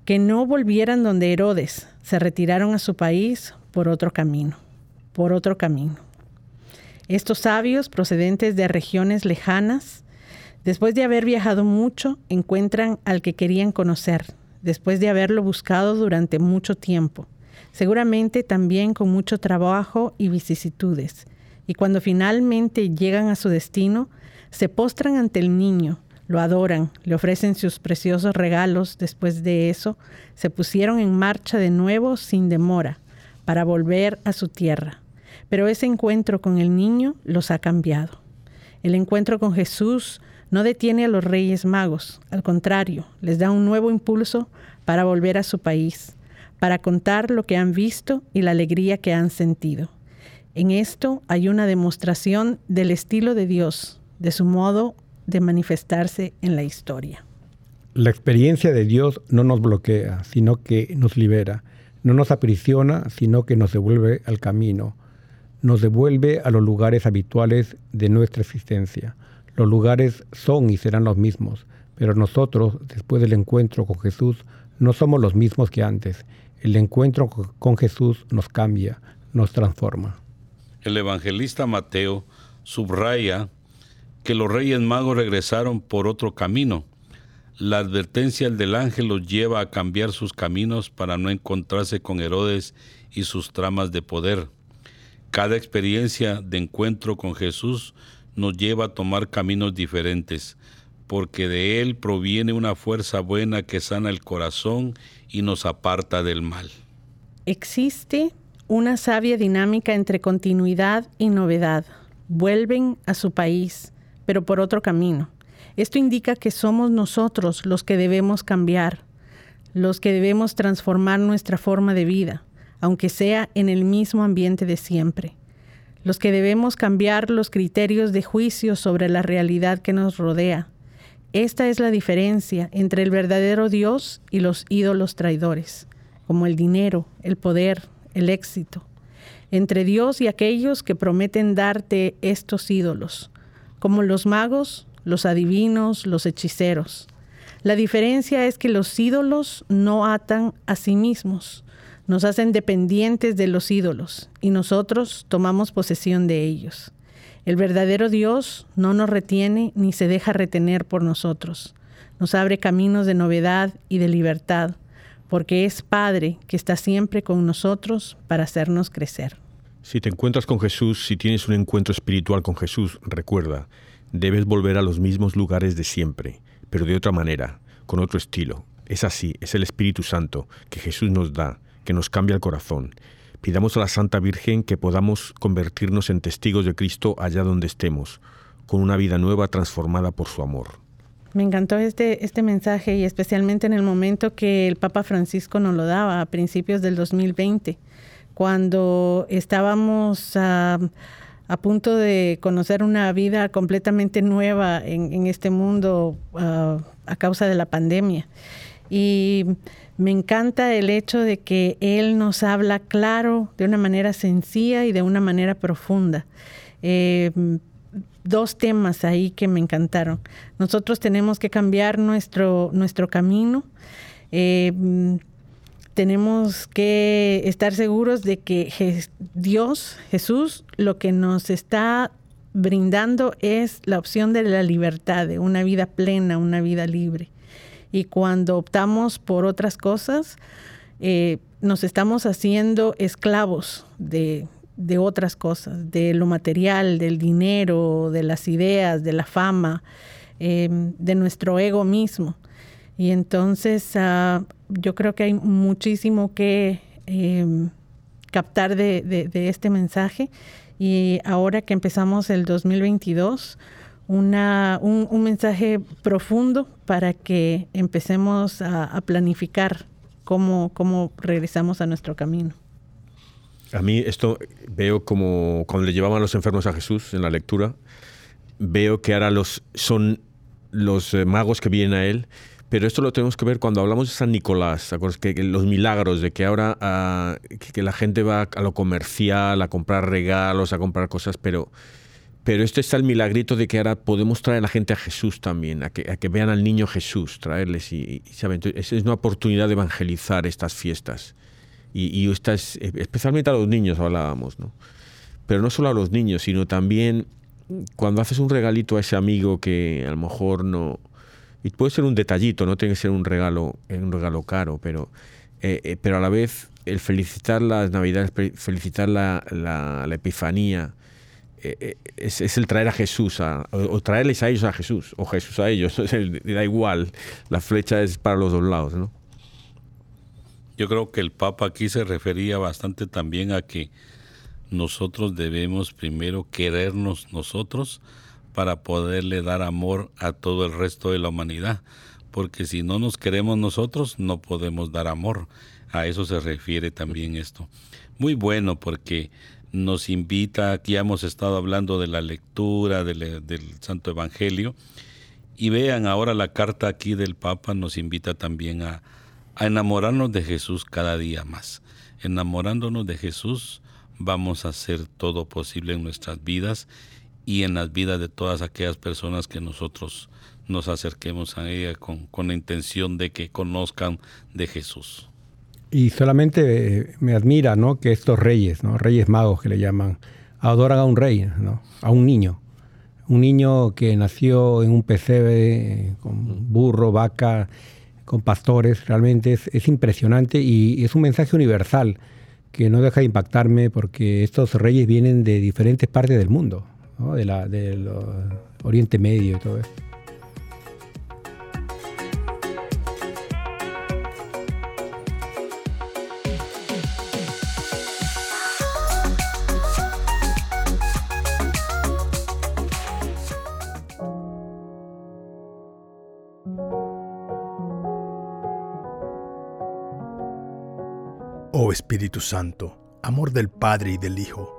que no volvieran donde Herodes, se retiraron a su país por otro camino, por otro camino. Estos sabios, procedentes de regiones lejanas, después de haber viajado mucho, encuentran al que querían conocer, después de haberlo buscado durante mucho tiempo, seguramente también con mucho trabajo y vicisitudes. Y cuando finalmente llegan a su destino, se postran ante el niño, lo adoran, le ofrecen sus preciosos regalos. Después de eso, se pusieron en marcha de nuevo sin demora para volver a su tierra. Pero ese encuentro con el niño los ha cambiado. El encuentro con Jesús no detiene a los reyes magos, al contrario, les da un nuevo impulso para volver a su país, para contar lo que han visto y la alegría que han sentido. En esto hay una demostración del estilo de Dios, de su modo de manifestarse en la historia. La experiencia de Dios no nos bloquea, sino que nos libera, no nos aprisiona, sino que nos devuelve al camino, nos devuelve a los lugares habituales de nuestra existencia. Los lugares son y serán los mismos, pero nosotros, después del encuentro con Jesús, no somos los mismos que antes. El encuentro con Jesús nos cambia, nos transforma. El evangelista Mateo subraya que los reyes magos regresaron por otro camino. La advertencia del ángel los lleva a cambiar sus caminos para no encontrarse con Herodes y sus tramas de poder. Cada experiencia de encuentro con Jesús nos lleva a tomar caminos diferentes, porque de Él proviene una fuerza buena que sana el corazón y nos aparta del mal. Existe una sabia dinámica entre continuidad y novedad. Vuelven a su país, pero por otro camino. Esto indica que somos nosotros los que debemos cambiar, los que debemos transformar nuestra forma de vida aunque sea en el mismo ambiente de siempre. Los que debemos cambiar los criterios de juicio sobre la realidad que nos rodea. Esta es la diferencia entre el verdadero Dios y los ídolos traidores, como el dinero, el poder, el éxito. Entre Dios y aquellos que prometen darte estos ídolos, como los magos, los adivinos, los hechiceros. La diferencia es que los ídolos no atan a sí mismos, nos hacen dependientes de los ídolos y nosotros tomamos posesión de ellos. El verdadero Dios no nos retiene ni se deja retener por nosotros. Nos abre caminos de novedad y de libertad, porque es Padre que está siempre con nosotros para hacernos crecer. Si te encuentras con Jesús, si tienes un encuentro espiritual con Jesús, recuerda, debes volver a los mismos lugares de siempre, pero de otra manera, con otro estilo. Es así, es el Espíritu Santo que Jesús nos da que nos cambia el corazón. Pidamos a la Santa Virgen que podamos convertirnos en testigos de Cristo allá donde estemos, con una vida nueva transformada por su amor. Me encantó este, este mensaje y especialmente en el momento que el Papa Francisco nos lo daba, a principios del 2020, cuando estábamos a, punto de conocer una vida completamente nueva en, este mundo ah, a causa de la pandemia. Y me encanta el hecho de que Él nos habla claro, de una manera sencilla y de una manera profunda. Eh, dos temas ahí que me encantaron. Nosotros tenemos que cambiar nuestro, nuestro camino. Eh, tenemos que estar seguros de que Dios, Jesús, lo que nos está brindando es la opción de la libertad, de una vida plena, una vida libre. Y cuando optamos por otras cosas, eh, nos estamos haciendo esclavos de, de otras cosas, de lo material, del dinero, de las ideas, de la fama, em, de nuestro ego mismo. Y entonces ah, yo creo que hay muchísimo que em, captar de, este mensaje. Y ahora que empezamos el 2022, una, un, mensaje profundo para que empecemos a, planificar cómo, cómo regresamos a nuestro camino. A mí esto veo como cuando le llevaban los enfermos a Jesús en la lectura, veo que ahora los, son los eh, magos que vienen a él, pero esto lo tenemos que ver cuando hablamos de San Nicolás, que, que los milagros, de que ahora ah, que, la gente va a lo comercial, a comprar regalos, a comprar cosas, pero pero esto está el milagrito de que ahora podemos traer a la gente a Jesús también, a que, vean al niño Jesús, traerles. Y, ¿saben? es una oportunidad de evangelizar estas fiestas. Y, y estas, especialmente a los niños hablábamos, ¿no? Pero no solo a los niños, sino también cuando haces un regalito a ese amigo que a lo mejor no... Y puede ser un detallito, no tiene que ser un regalo, un regalo caro, pero, eh, eh, pero a la vez el felicitar las Navidades, felicitar la, la, Epifanía, eh, eh, es, el traer a Jesús, o, traerles a ellos a Jesús, o Jesús a ellos, da igual, la flecha es para los dos lados, ¿no? Yo creo que el Papa aquí se refería bastante también a que nosotros debemos primero querernos nosotros para poderle dar amor a todo el resto de la humanidad, porque si no nos queremos nosotros no podemos dar amor. A eso se refiere también esto. Muy bueno porque nos invita, aquí hemos estado hablando de la lectura del, Santo Evangelio, y vean ahora la carta aquí del Papa nos invita también a, a enamorarnos de Jesús cada día más. Enamorándonos de Jesús vamos a hacer todo posible en nuestras vidas y en las vidas de todas aquellas personas que nosotros nos acerquemos a ella con, con la intención de que conozcan de Jesús. Y solamente eh, me admira ¿no? que estos reyes, ¿no? reyes magos que le llaman, adoran a un rey, ¿no? a un niño. Un niño que nació en un pesebre con burro, vaca, con pastores, realmente es, impresionante y es un mensaje universal que no deja de impactarme porque estos reyes vienen de diferentes partes del mundo, ¿no? de la, del Oriente Medio y todo eso. Oh Espíritu Santo, amor del Padre y del Hijo,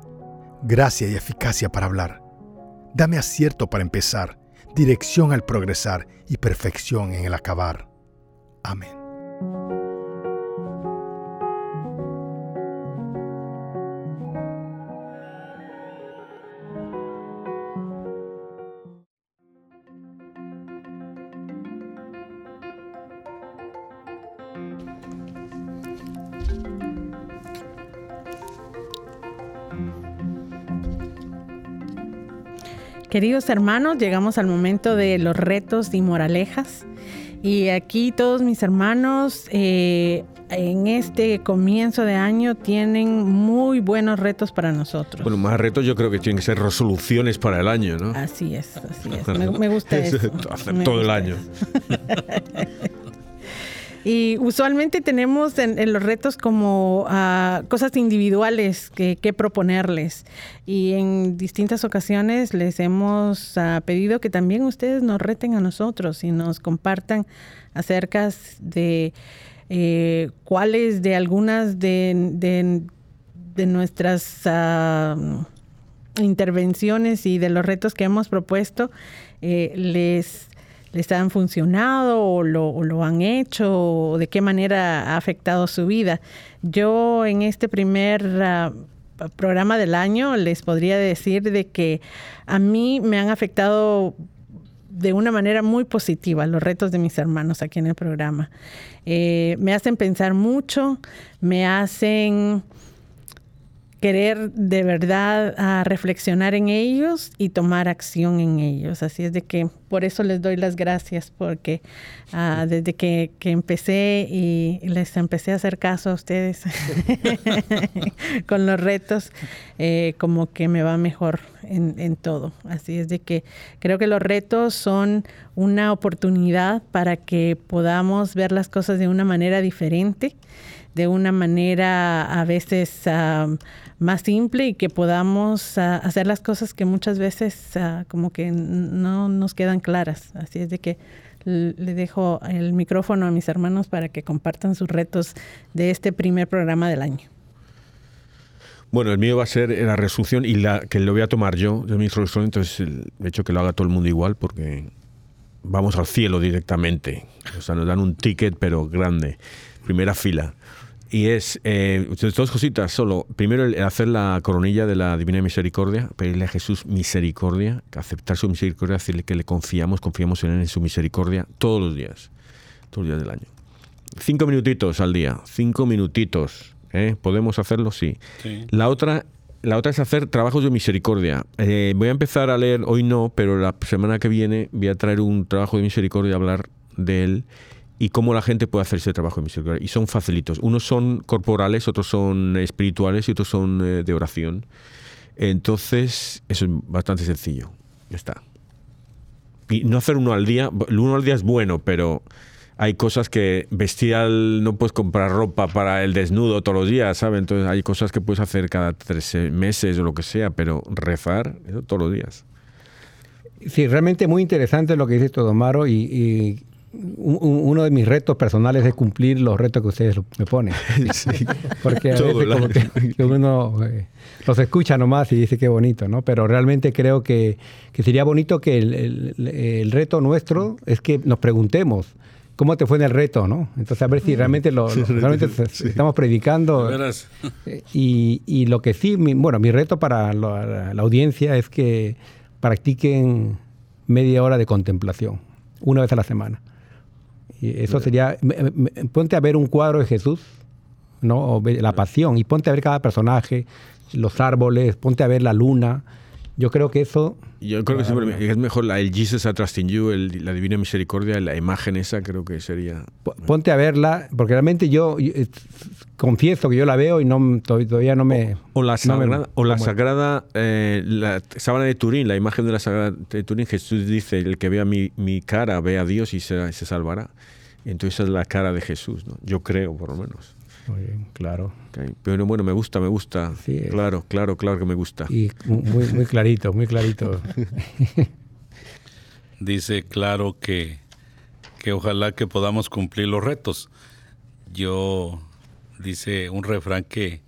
gracia y eficacia para hablar. Dame acierto para empezar, dirección al progresar y perfección en el acabar. Amén. Queridos hermanos, llegamos al momento de los retos y moralejas. Y aquí todos mis hermanos eh, en este comienzo de año tienen muy buenos retos para nosotros. Bueno, más retos yo creo que tienen que ser resoluciones para el año, ¿no? Así es, así es. Me, gusta eso. Hacer todo el año. Y usualmente tenemos en, los retos como ah, cosas individuales que, proponerles. Y en distintas ocasiones les hemos ah, pedido que también ustedes nos reten a nosotros y nos compartan acerca de eh, cuáles de algunas de, nuestras ah, intervenciones y de los retos que hemos propuesto eh, les les han funcionado o lo, han hecho o de qué manera ha afectado su vida. Yo en este primer ah, programa del año, les podría decir de que a mí me han afectado de una manera muy positiva los retos de mis hermanos aquí en el programa. Eh, me hacen pensar mucho, me hacen querer de verdad a reflexionar en ellos y tomar acción en ellos. Así es de que por eso les doy las gracias, porque ah, desde que, empecé y les empecé a hacer caso a ustedes con los retos, eh, como que me va mejor en, en todo. Así es de que creo que los retos son una oportunidad para que podamos ver las cosas de una manera diferente de una manera a veces ah, más simple y que podamos ah, hacer las cosas que muchas veces ah, como que no nos quedan claras. Así es de que le dejo el micrófono a mis hermanos para que compartan sus retos de este primer programa del año. Bueno, el mío va a ser la resolución y la que lo voy a tomar yo de mi resolución, entonces el hecho que lo haga todo el mundo igual porque vamos al cielo directamente. O sea, nos dan un ticket pero grande, primera fila. Y es eh, dos cositas solo. Primero, el hacer la coronilla de la Divina Misericordia, pedirle a Jesús misericordia, aceptar su misericordia, decirle que le confiamos, confiamos en él, en su misericordia, todos los días, todos los días del año. Cinco minutitos al día, cinco minutitos. ¿eh? ¿Podemos hacerlo? Sí. La otra la otra es hacer trabajos de misericordia. Eh, voy a empezar a leer, hoy no, pero la semana que viene voy a traer un trabajo de misericordia, hablar de él y cómo la gente puede hacer ese trabajo de misericordia. Y son facilitos. Unos son corporales, otros son espirituales y otros son eh, de oración. Entonces, eso es bastante sencillo. Ya está. Y no hacer uno al día. Uno al día es bueno, pero hay cosas que bestial no puedes comprar ropa para el desnudo todos los días, ¿sabes? Entonces hay cosas que puedes hacer cada tres meses o lo que sea, pero rezar eso todos los días. Sí, realmente muy interesante lo que dice Todomaro y, y uno de mis retos personales es cumplir los retos que ustedes me ponen. Porque a veces como que, uno eh, los escucha nomás y dice qué bonito, ¿no? Pero realmente creo que, sería bonito que el, reto nuestro es que nos preguntemos cómo te fue en el reto, ¿no? Entonces a ver si realmente, lo, realmente estamos predicando. Eh, y, y, lo que sí, bueno, mi reto para la audiencia es que practiquen media hora de contemplación, una vez a la semana eso sería, ponte a ver un cuadro de Jesús, ¿no? O la pasión, y ponte a ver cada personaje, los árboles, ponte a ver la luna. Yo creo que eso... Yo creo que siempre es mejor la, el Jesus I Trust in You, la Divina Misericordia, la imagen esa creo que sería... Ponte a verla, porque realmente yo, confieso que yo la veo y no todavía no me... O, la Sagrada, o la, sagrada eh, la sábana de Turín, la imagen de la Sagrada de Turín, Jesús dice, el que vea mi, mi cara, ve a Dios y se, se salvará. Entonces esa es la cara de Jesús, ¿no? Yo creo, por lo menos. Muy bien, claro. Pero bueno, me gusta, me gusta. Sí, claro, claro, claro que me gusta. Y muy, muy clarito, muy clarito. Dice, claro que, que ojalá que podamos cumplir los retos. Yo, dice un refrán que,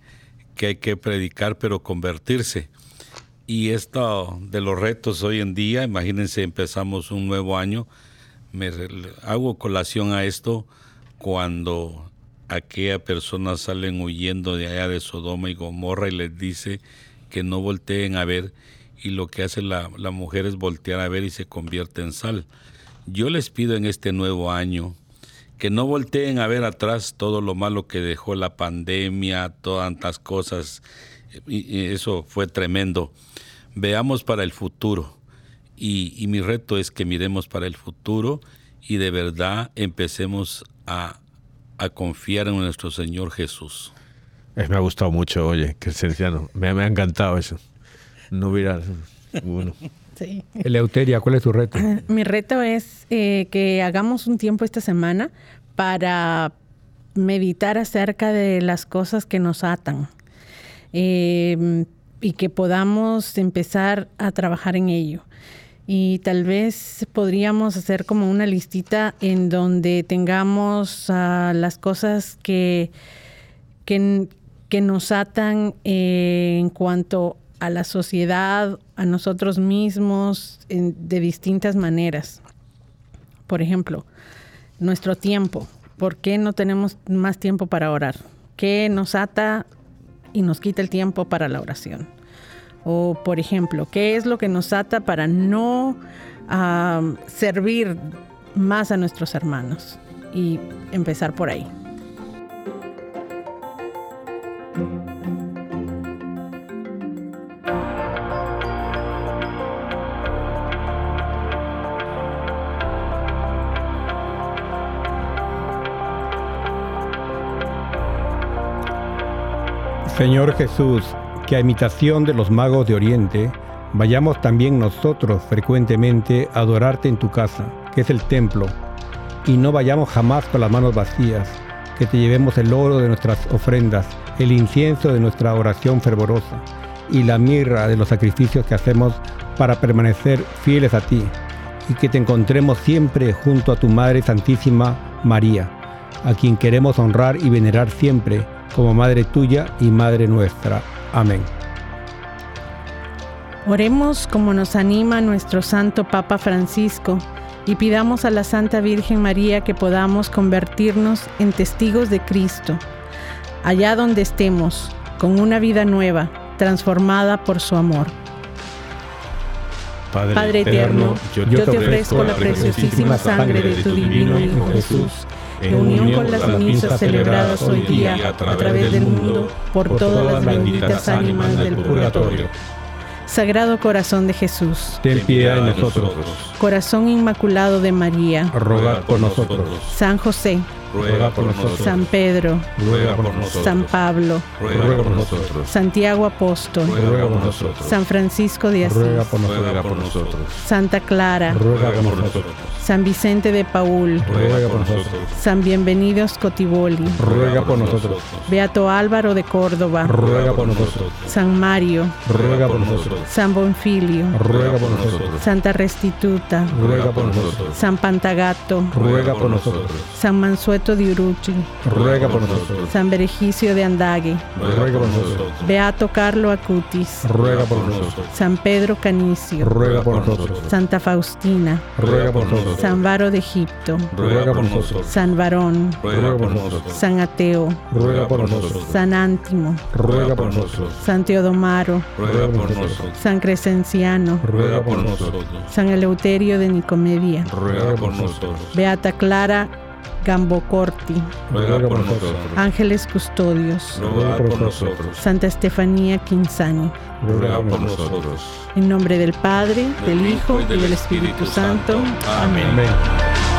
que hay que predicar pero convertirse. Y esto de los retos hoy en día, imagínense, empezamos un nuevo año me hago colación a esto cuando aquella persona salen huyendo de allá de Sodoma y Gomorra y les dice que no volteen a ver y lo que hace la, la mujer es voltear a ver y se convierte en sal. Yo les pido en este nuevo año que no volteen a ver atrás todo lo malo que dejó la pandemia, todas tantas cosas, y eso fue tremendo. Veamos para el futuro y, mi reto es que miremos para el futuro y de verdad empecemos a, confiar en nuestro Señor Jesús. me ha gustado mucho, oye, cristiano. Me, me ha encantado eso. No hubiera. Bueno. Sí. Eleuteria, ¿cuál es tu reto? Mi reto es eh, que hagamos un tiempo esta semana para meditar acerca de las cosas que nos atan eh, y que podamos empezar a trabajar en ello y tal vez podríamos hacer como una listita en donde tengamos uh, las cosas que, que, que nos atan eh, en cuanto a la sociedad, a nosotros mismos, de distintas maneras. Por ejemplo, nuestro tiempo. ¿Por qué no tenemos más tiempo para orar? ¿Qué nos ata y nos quita el tiempo para la oración. O, por ejemplo, ¿qué es lo que nos ata para no servir más a nuestros hermanos? Y empezar por ahí. Señor Jesús, que a imitación de los magos de Oriente, vayamos también nosotros frecuentemente a adorarte en tu casa, que es el templo, y no vayamos jamás con las manos vacías, que te llevemos el oro de nuestras ofrendas, el incienso de nuestra oración fervorosa, y la mirra de los sacrificios que hacemos para permanecer fieles a ti, y que te encontremos siempre junto a tu Madre Santísima María, a quien queremos honrar y venerar siempre como Madre tuya y Madre nuestra. Amén. Oremos como nos anima nuestro Santo Papa Francisco y pidamos a la Santa Virgen María que podamos convertirnos en testigos de Cristo, allá donde estemos, con una vida nueva, transformada por su amor. Padre, eterno, yo, te ofrezco la preciosísima sangre de tu divino Hijo Jesús en unión con las misas celebradas hoy día a través del mundo por todas las benditas ánimas del purgatorio. Sagrado Corazón de Jesús, ten piedad de nosotros. Corazón Inmaculado de María, ruega por nosotros. San José, ruega por nosotros. San Pedro, ruega por nosotros. San Pablo, ruega por nosotros. Santiago Apóstol, ruega por nosotros. San Francisco de Asís, Ruega por nosotros. Santa Clara, Ruega por nosotros. San Vicente de Paul, ruega por nosotros. San Bienvenidos Cotiboli, Ruega por nosotros. Beato Álvaro de Córdoba, Ruega por nosotros. San Mario, Ruega por nosotros. San Bonfilio, Ruega por nosotros. Santa Restituta, Ruega por nosotros. San Pantagato, Ruega por nosotros. San Mansueto de Uruchi, Ruega por nosotros. San Berejicio de Andague, Ruega por nosotros. Beato Carlo Acutis, Ruega por nosotros. San Pedro Canicio, Ruega por nosotros. Santa Faustina, Ruega por nosotros. San Varo de Egipto, ruega por nosotros. San Varón, ruega por nosotros. San Ateo, Ruega por nosotros. San Ántimo, Ruega por nosotros. San Teodomaro, ruega por nosotros. San Crescenciano, ruega por nosotros. San Eleuterio de Nicomedia, ruega por nosotros. Beata Clara Gambocorti, ruega por nosotros. Ángeles Custodios, ruega por nosotros. Santa Estefanía Quinzani. ruega por nosotros. En nombre del Padre, del Hijo y del Espíritu Santo. Amén. Amén.